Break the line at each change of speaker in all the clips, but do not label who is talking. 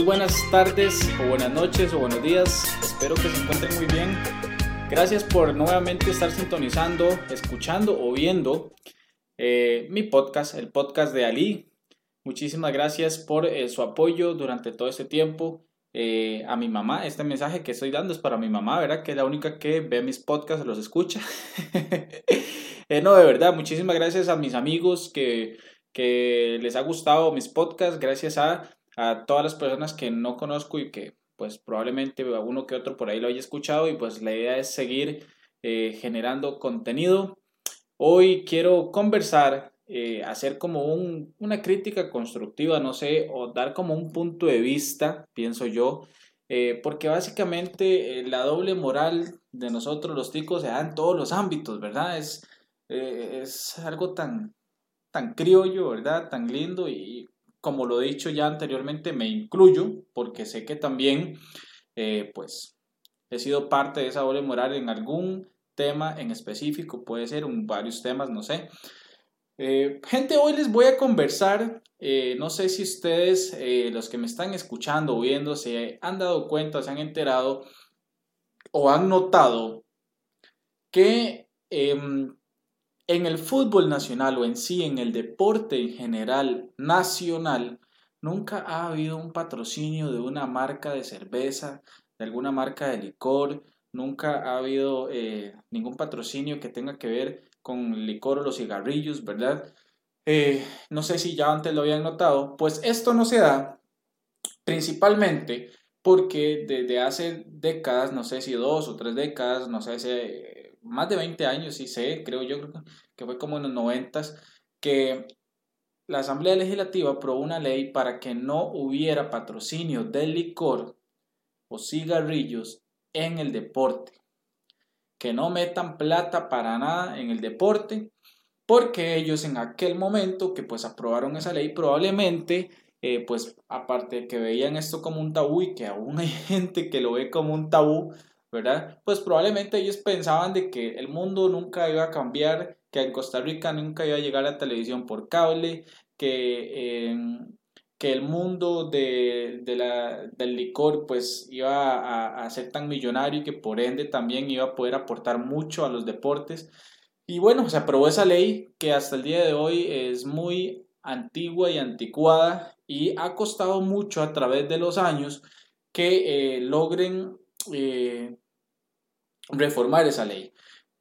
Muy buenas tardes o buenas noches o buenos días. Espero que se encuentren muy bien. Gracias por nuevamente estar sintonizando, escuchando o viendo eh, mi podcast, el podcast de Ali. Muchísimas gracias por eh, su apoyo durante todo este tiempo. Eh, a mi mamá, este mensaje que estoy dando es para mi mamá, ¿verdad? Que es la única que ve mis podcasts, los escucha. no, de verdad, muchísimas gracias a mis amigos que, que les ha gustado mis podcasts. Gracias a a todas las personas que no conozco y que pues probablemente uno que otro por ahí lo haya escuchado y pues la idea es seguir eh, generando contenido. Hoy quiero conversar, eh, hacer como un, una crítica constructiva, no sé, o dar como un punto de vista, pienso yo, eh, porque básicamente la doble moral de nosotros los ticos se da en todos los ámbitos, ¿verdad? Es, es algo tan, tan criollo, ¿verdad? Tan lindo y como lo he dicho ya anteriormente, me incluyo porque sé que también, eh, pues, he sido parte de esa doble moral en algún tema en específico, puede ser un, varios temas, no sé. Eh, gente, hoy les voy a conversar, eh, no sé si ustedes, los que me están escuchando o viendo, se han dado cuenta, se han enterado o han notado que em, en el fútbol nacional o en sí, en el deporte en general nacional, nunca ha habido un patrocinio de una marca de cerveza, de alguna marca de licor, nunca ha habido eh, ningún patrocinio que tenga que ver con licor o los cigarrillos, ¿verdad? Eh, no sé si ya antes lo habían notado, pues esto no se da principalmente porque desde hace décadas, no sé si dos o tres décadas, no sé si más de 20 años, sí sé, creo yo que fue como en los 90, que la Asamblea Legislativa aprobó una ley para que no hubiera patrocinio de licor o cigarrillos en el deporte. Que no metan plata para nada en el deporte, porque ellos en aquel momento que pues aprobaron esa ley probablemente eh, pues aparte de que veían esto como un tabú y que aún hay gente que lo ve como un tabú, ¿verdad? Pues probablemente ellos pensaban de que el mundo nunca iba a cambiar, que en Costa Rica nunca iba a llegar a televisión por cable, que, em, que el mundo de, la, del licor pues iba a, a, ser tan millonario y que por ende también iba a poder aportar mucho a los deportes. Y bueno, se aprobó esa ley que hasta el día de hoy es muy antigua y anticuada y ha costado mucho a través de los años que eh, logren eh, reformar esa ley.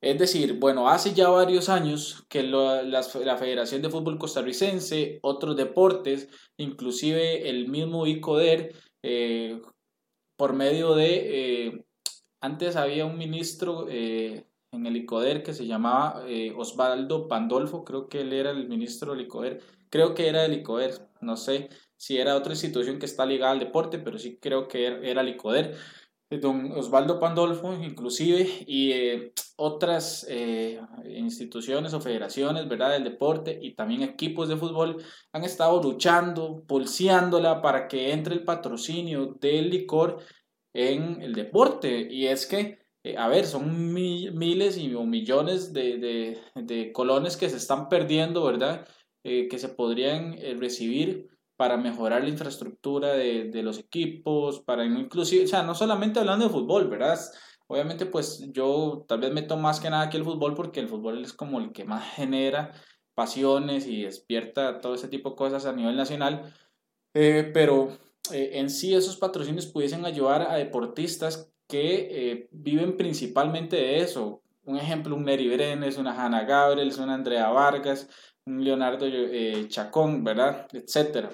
Es decir, bueno, hace ya varios años que la, Federación de Fútbol Costarricense, otros deportes, inclusive el mismo ICODER, eh, por medio de, eh, antes había un ministro en el ICODER que se llamaba Osvaldo Pandolfo, creo que él era el ministro del ICODER, creo que era el ICODER, no sé si era otra institución que está ligada al deporte, pero sí creo que era, era el ICODER don Osvaldo Pandolfo, inclusive, y eh, otras eh, instituciones o federaciones, ¿verdad?, del deporte y también equipos de fútbol han estado luchando, pulseándola para que entre el patrocinio del licor en el deporte. Y es que, eh, a ver, son miles y o millones de, de, de, colones que se están perdiendo, ¿verdad?, que se podrían recibir para mejorar la infraestructura de, de, los equipos, para inclusive, o sea, no solamente hablando de fútbol, ¿verdad? Obviamente, pues yo tal vez meto más que nada aquí el fútbol porque el fútbol es como el que más genera pasiones y despierta todo ese tipo de cosas a nivel nacional, eh, pero eh, en sí esos patrocinios pudiesen ayudar a deportistas que eh, viven principalmente de eso. Un ejemplo, un Neri Brenes, una Hanna Gabriel, una Andrea Vargas, un Leonardo Chacón, ¿verdad? Etcétera.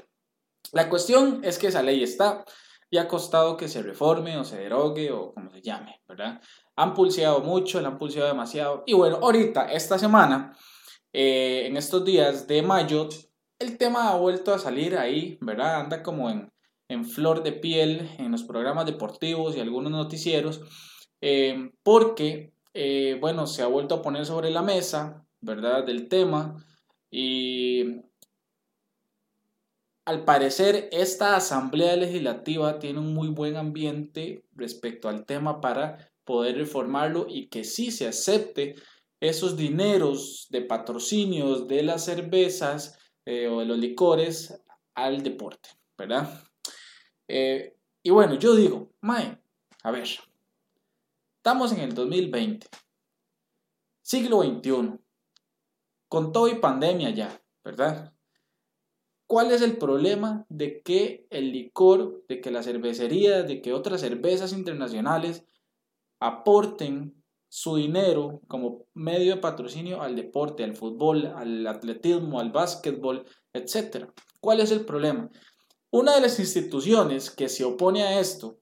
La cuestión es que esa ley está y ha costado que se reforme o se derogue o como se llame, ¿verdad? Han pulseado mucho, la han pulseado demasiado. Y bueno, ahorita, esta semana, eh, en estos días de mayo, el tema ha vuelto a salir ahí, ¿verdad? Anda como en, en flor de piel en los programas deportivos y algunos noticieros, eh, porque, eh, bueno, se ha vuelto a poner sobre la mesa, ¿verdad? Del tema. Y al parecer, esta Asamblea Legislativa tiene un muy buen ambiente respecto al tema para poder reformarlo y que sí se acepte esos dineros de patrocinios de las cervezas eh, o de los licores al deporte, ¿verdad? Eh, y bueno, yo digo, mae, a ver, estamos en el 2020, siglo XXI, con todo y pandemia ya, ¿verdad? ¿Cuál es el problema de que el licor, de que la cervecería, de que otras cervezas internacionales aporten su dinero como medio de patrocinio al deporte, al fútbol, al atletismo, al básquetbol, etc. ¿Cuál es el problema? Una de las instituciones que se opone a esto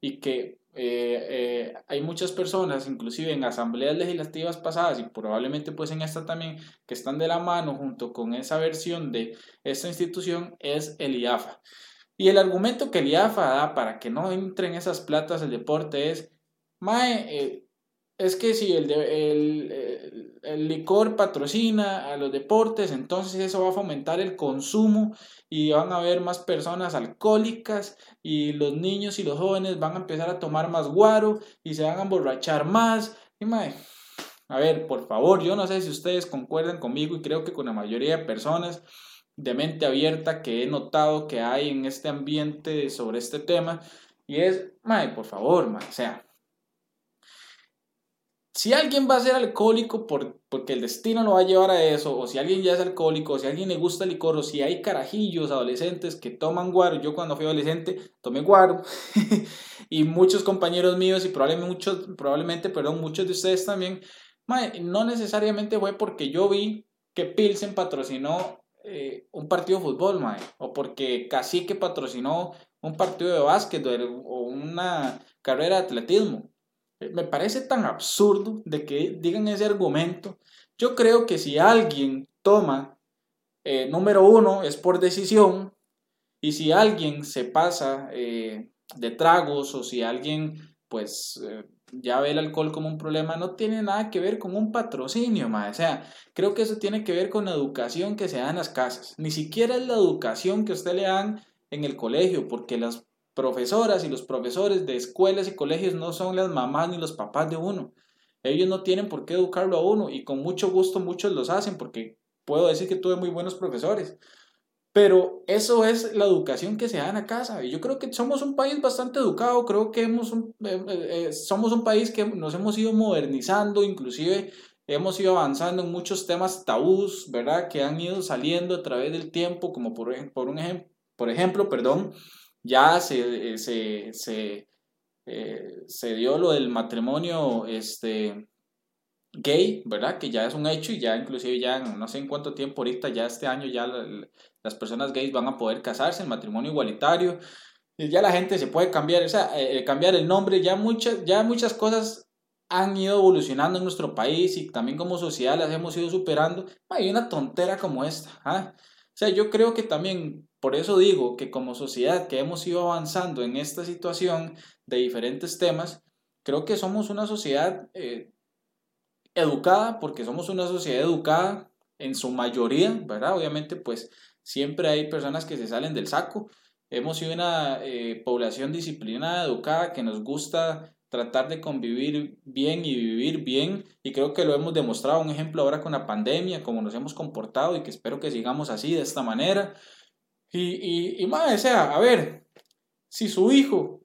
y que eh, eh, hay muchas personas, inclusive en asambleas legislativas pasadas y probablemente pues en esta también, que están de la mano junto con esa versión de esta institución, es el IAFA. Y el argumento que el IAFA da para que no entren esas platas el deporte es, Mae, eh, es que si el, el, el, licor patrocina a los deportes, entonces eso va a fomentar el consumo y van a haber más personas alcohólicas y los niños y los jóvenes van a empezar a tomar más guaro y se van a emborrachar más. Y a ver, por favor, yo no sé si ustedes concuerdan conmigo y creo que con la mayoría de personas de mente abierta que he notado que hay en este ambiente sobre este tema y es, mae, por favor, mae, o sea, si alguien va a ser alcohólico por, porque el destino lo va a llevar a eso, o si alguien ya es alcohólico, o si alguien le gusta el licor, o si hay carajillos adolescentes que toman guaro, yo cuando fui adolescente tomé guaro, y muchos compañeros míos, y probablemente muchos, probablemente, perdón, muchos de ustedes también, no necesariamente fue porque yo vi que Pilsen patrocinó eh, un partido de fútbol, o porque Cacique patrocinó un partido de básquet o una carrera de atletismo me parece tan absurdo de que digan ese argumento. Yo creo que si alguien toma, eh, número uno, es por decisión, y si alguien se pasa eh, de tragos o si alguien pues eh, ya ve el alcohol como un problema, no tiene nada que ver con un patrocinio, O sea, creo que eso tiene que ver con la educación que se da en las casas. Ni siquiera es la educación que usted le dan en el colegio, porque las profesoras y los profesores de escuelas y colegios no son las mamás ni los papás de uno. Ellos no tienen por qué educarlo a uno y con mucho gusto muchos los hacen porque puedo decir que tuve muy buenos profesores. Pero eso es la educación que se da en la casa. Y yo creo que somos un país bastante educado, creo que hemos eh, eh, eh, somos un país que nos hemos ido modernizando, inclusive hemos ido avanzando en muchos temas tabús, ¿verdad? Que han ido saliendo a través del tiempo, como por, por, un ejemplo, por ejemplo, perdón, ya se, se, se, eh, se dio lo del matrimonio este, gay, ¿verdad? Que ya es un hecho y ya inclusive ya no sé en cuánto tiempo ahorita, ya este año ya las personas gays van a poder casarse, el matrimonio igualitario, y ya la gente se puede cambiar, o sea, eh, eh, cambiar el nombre, ya muchas, ya muchas cosas han ido evolucionando en nuestro país y también como sociedad las hemos ido superando. Hay una tontera como esta. ¿ah? O sea, yo creo que también por eso digo que como sociedad que hemos ido avanzando en esta situación de diferentes temas, creo que somos una sociedad eh, educada, porque somos una sociedad educada en su mayoría, ¿verdad? Obviamente, pues siempre hay personas que se salen del saco. Hemos sido una eh, población disciplinada, educada, que nos gusta tratar de convivir bien y vivir bien y creo que lo hemos demostrado un ejemplo ahora con la pandemia, cómo nos hemos comportado y que espero que sigamos así de esta manera. Y, y, y más, o sea, a ver, si su hijo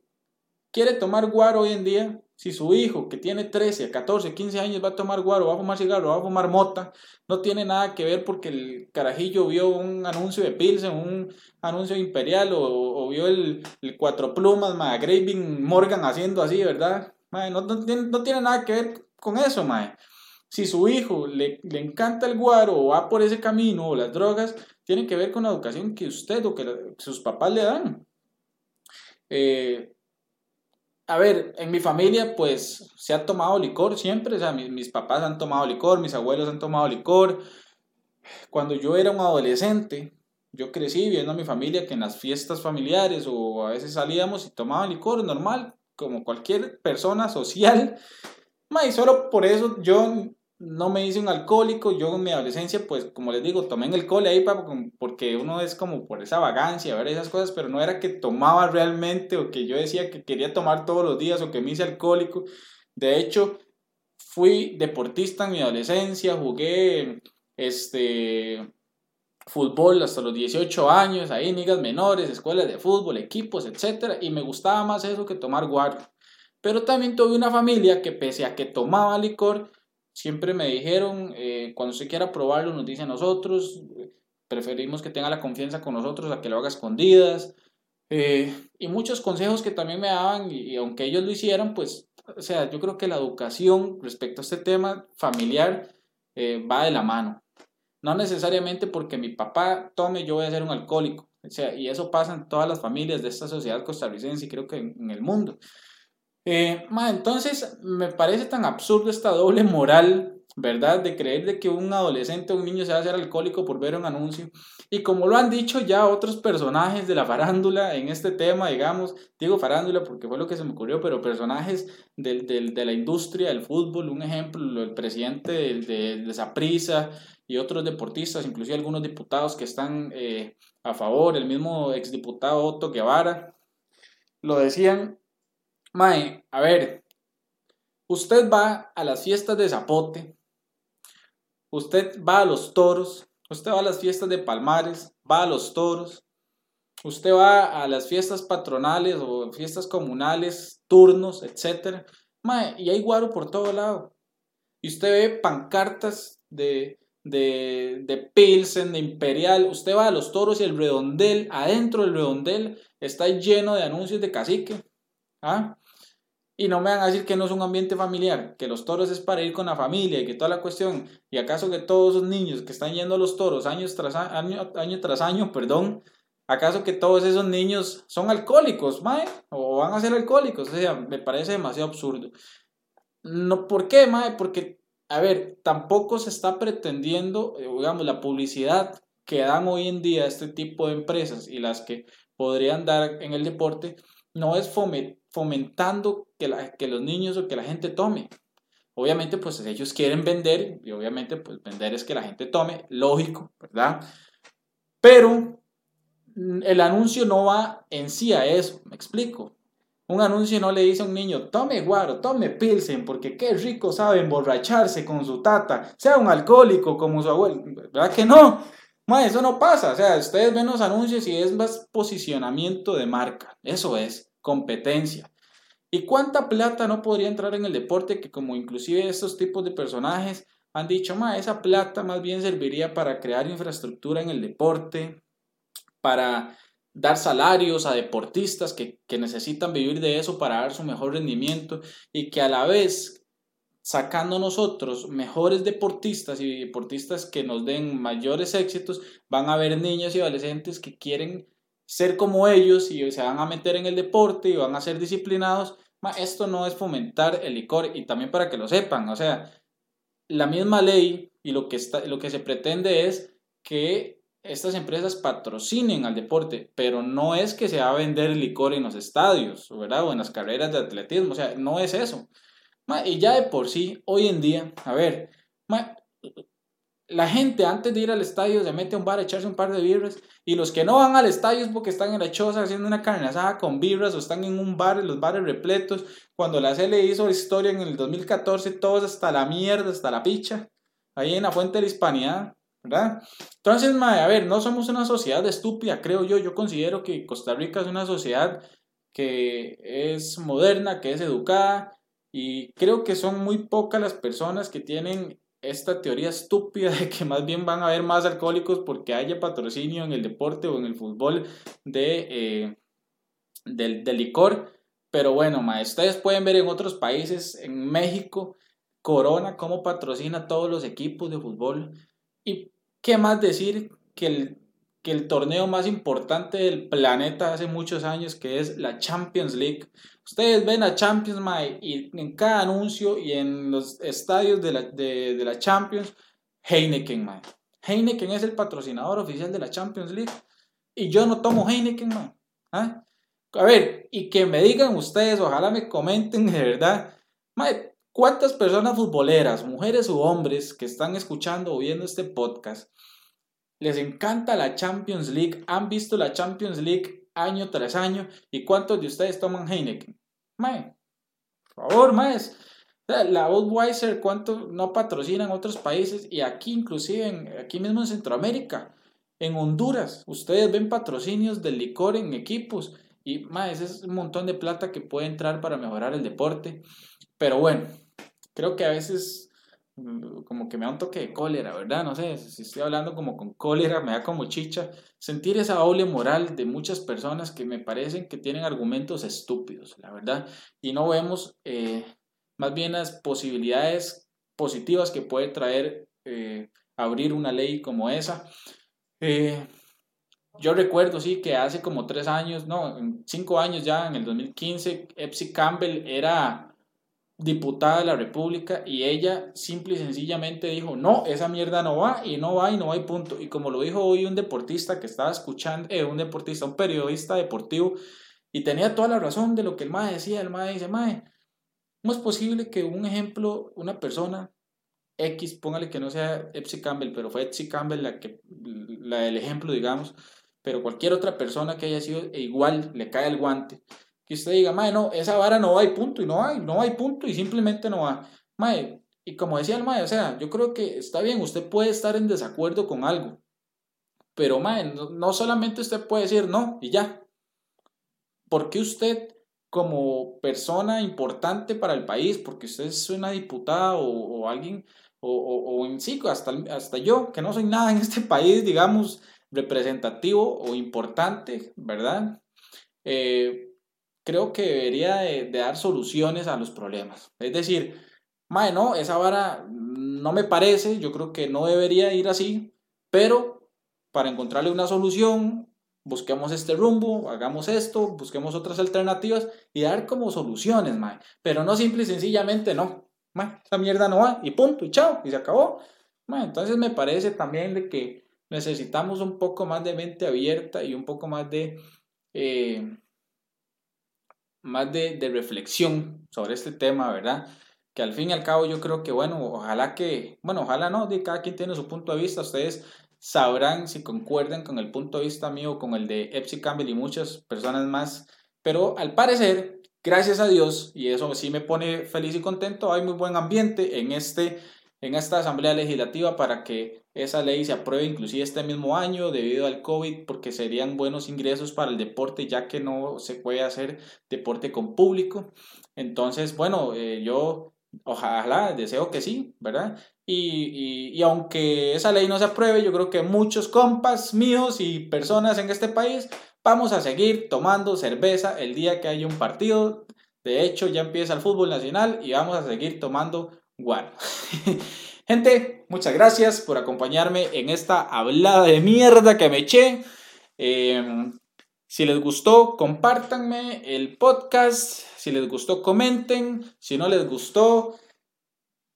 quiere tomar guaro hoy en día, si su hijo que tiene 13, 14, 15 años va a tomar guaro, va a fumar cigarro, va a fumar mota, no tiene nada que ver porque el carajillo vio un anuncio de Pilsen, un anuncio imperial o, vio el, cuatro plumas, ma, Graving Morgan haciendo así, ¿verdad? no, no, tiene, no, tiene, nada que ver con eso, mae. Si su hijo le, le encanta el guaro o va por ese camino o las drogas, tiene que ver con la educación que usted o que sus papás le dan. Eh, a ver, en mi familia pues se ha tomado licor siempre, o sea, mis, mis, papás han tomado licor, mis abuelos han tomado licor. Cuando yo era un adolescente, yo crecí viendo a mi familia que en las fiestas familiares o a veces salíamos y tomaban licor normal, como cualquier persona social. Y solo por eso yo no me hice un alcohólico, yo en mi adolescencia, pues como les digo, tomé en el cole ahí porque uno es como por esa vagancia, ver esas cosas, pero no era que tomaba realmente o que yo decía que quería tomar todos los días o que me hice alcohólico. De hecho, fui deportista en mi adolescencia, jugué este fútbol hasta los 18 años, ahí ligas menores, escuelas de fútbol, equipos, etc. Y me gustaba más eso que tomar guaro. Pero también tuve una familia que pese a que tomaba licor, siempre me dijeron, eh, cuando se quiera probarlo, nos dice a nosotros, preferimos que tenga la confianza con nosotros a que lo haga escondidas. Eh, y muchos consejos que también me daban, y, aunque ellos lo hicieran, pues, o sea, yo creo que la educación respecto a este tema familiar eh, va de la mano. No necesariamente porque mi papá tome, yo voy a ser un alcohólico. O sea, y eso pasa en todas las familias de esta sociedad costarricense y creo que en el mundo. Eh, entonces, me parece tan absurdo esta doble moral, ¿verdad? De creer de que un adolescente o un niño se va a hacer alcohólico por ver un anuncio. Y como lo han dicho ya otros personajes de la farándula en este tema, digamos, digo farándula porque fue lo que se me ocurrió, pero personajes del, de la industria del fútbol, un ejemplo, el presidente de, de, Zaprisa y otros deportistas, inclusive algunos diputados que están eh, a favor, el mismo exdiputado Otto Guevara, lo decían Mae, a ver, usted va a las fiestas de Zapote, usted va a los toros, usted va a las fiestas de Palmares, va a los toros, usted va a las fiestas patronales o fiestas comunales, turnos, etc. Mae, y hay guaro por todo lado. Y usted ve pancartas de, de, de Pilsen, de Imperial, usted va a los toros y el redondel, adentro del redondel está lleno de anuncios de cacique. ¿Ah? Y no me van a decir que no es un ambiente familiar, que los toros es para ir con la familia y que toda la cuestión, y acaso que todos esos niños que están yendo a los toros año tras año, año tras año, perdón, acaso que todos esos niños son alcohólicos, mae, o van a ser alcohólicos, o sea, me parece demasiado absurdo. No, ¿Por qué, mae? Porque, a ver, tampoco se está pretendiendo, eh, digamos, la publicidad que dan hoy en día este tipo de empresas y las que podrían dar en el deporte, no es fomentando que, la, que los niños o que la gente tome. Obviamente, pues ellos quieren vender y obviamente, pues vender es que la gente tome, lógico, ¿verdad? Pero mm, el anuncio no va en sí a eso, me explico. Un anuncio no le dice a un niño, tome guaro, tome pilsen, porque qué rico sabe emborracharse con su tata, sea un alcohólico como su abuelo. ¿Verdad que no? Eso no pasa. O sea, ustedes ven los anuncios y es más posicionamiento de marca. Eso es competencia. ¿Y cuánta plata no podría entrar en el deporte que como inclusive estos tipos de personajes han dicho, ma, esa plata más bien serviría para crear infraestructura en el deporte, para dar salarios a deportistas que, que necesitan vivir de eso para dar su mejor rendimiento y que a la vez sacando nosotros mejores deportistas y deportistas que nos den mayores éxitos, van a haber niños y adolescentes que quieren ser como ellos y se van a meter en el deporte y van a ser disciplinados. Esto no es fomentar el licor y también para que lo sepan, o sea, la misma ley y lo que, está, lo que se pretende es que estas empresas patrocinen al deporte, pero no es que se va a vender licor en los estadios, ¿verdad? O en las carreras de atletismo, o sea, no es eso y ya de por sí, hoy en día, a ver, la gente antes de ir al estadio se mete a un bar a echarse un par de birras y los que no van al estadio es porque están en la choza haciendo una carne asada con birras o están en un bar, en los bares repletos. Cuando la CL hizo historia en el 2014, todos hasta la mierda, hasta la picha, ahí en la fuente de la hispanidad, ¿verdad? Entonces, a ver, no somos una sociedad estúpida, creo yo. Yo considero que Costa Rica es una sociedad que es moderna, que es educada, y creo que son muy pocas las personas que tienen esta teoría estúpida de que más bien van a haber más alcohólicos porque haya patrocinio en el deporte o en el fútbol de, eh, del, licor. Pero bueno, ma, ustedes pueden ver en otros países, en México, Corona, cómo patrocina todos los equipos de fútbol. Y qué más decir que el, que el torneo más importante del planeta hace muchos años, que es la Champions League. Ustedes ven a Champions, Mae, y en cada anuncio y en los estadios de la, Champions, Heineken, Mae. Heineken es el patrocinador oficial de la Champions League. Y yo no tomo Heineken, Mae. ¿Ah? A ver, y que me digan ustedes, ojalá me comenten de verdad, ¿cuántas personas futboleras, mujeres u hombres, que están escuchando o viendo este podcast, les encanta la Champions League, han visto la Champions League año tras año. ¿Y cuántos de ustedes toman Heineken? Mae, por favor, maes. La Budweiser, ¿cuánto no patrocinan otros países? Y aquí, inclusive, aquí mismo en Centroamérica. En Honduras, ustedes ven patrocinios del licor en equipos y más, ese es un montón de plata que puede entrar para mejorar el deporte. Pero bueno, creo que a veces como que me da un toque de cólera, ¿verdad? No sé, si estoy hablando como con cólera, me da como chicha. Sentir esa doble moral de muchas personas que me parecen que tienen argumentos estúpidos, la verdad. Y no vemos eh, más bien las posibilidades positivas que puede traer eh, abrir una ley como esa. Eh, yo recuerdo, sí, que hace como tres años, no, cinco años ya, en el 2015, Epsi Campbell era diputada de la República y ella simple y sencillamente dijo, no, esa mierda no va y no va y no va y punto. Y como lo dijo hoy un deportista que estaba escuchando, eh, un deportista, un periodista deportivo, y tenía toda la razón de lo que el MAE decía, el MAE dice, MAE, ¿cómo es posible que un ejemplo, una persona X, póngale que no sea Epsi Campbell, pero fue Epsi Campbell la que, la del ejemplo, digamos, pero cualquier otra persona que haya sido igual le cae el guante. Que usted diga, mae, no, esa vara no va y punto, y no hay, no hay punto, y simplemente no va. Mae, y como decía el mae, o sea, yo creo que está bien, usted puede estar en desacuerdo con algo, pero mae, no, solamente usted puede decir no y ya. porque usted, como persona importante para el país, porque usted es una diputada o, alguien, o, o, o en sí, hasta, hasta yo, que no soy nada en este país, digamos, representativo o importante, ¿verdad? Eh, creo que debería de, dar soluciones a los problemas. Es decir, mae, no, esa vara no me parece, yo creo que no debería ir así, pero para encontrarle una solución, busquemos este rumbo, hagamos esto, busquemos otras alternativas y dar como soluciones, mae. Pero no simple y sencillamente no, mae, esa mierda no va y punto y chao y se acabó. Mae, entonces me parece también de que necesitamos un poco más de mente abierta y un poco más de, eh, más de, reflexión sobre este tema, ¿verdad? Que al fin y al cabo yo creo que, bueno, ojalá que, bueno, ojalá no, de cada quien tiene su punto de vista, ustedes sabrán si concuerdan con el punto de vista mío, con el de Epsi Campbell y muchas personas más, pero al parecer, gracias a Dios, y eso sí me pone feliz y contento, hay muy buen ambiente en este en esta Asamblea Legislativa para que esa ley se apruebe inclusive este mismo año debido al COVID porque serían buenos ingresos para el deporte ya que no se puede hacer deporte con público. Entonces, bueno, eh, yo ojalá, deseo que sí, ¿verdad? Y, y, aunque esa ley no se apruebe, yo creo que muchos compas míos y personas en este país vamos a seguir tomando cerveza el día que haya un partido. De hecho, ya empieza el fútbol nacional y vamos a seguir tomando bueno, gente, muchas gracias por acompañarme en esta hablada de mierda que me eché. Em, si les gustó, compártanme el podcast. Si les gustó, comenten. Si no les gustó,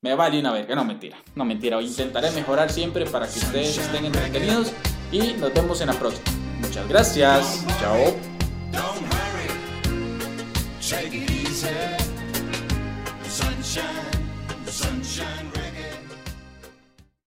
me vale una verga. No, mentira. No, mentira. Intentaré mejorar siempre para que ustedes estén entretenidos. Y nos vemos en la próxima. Muchas gracias. Chao. sunshine.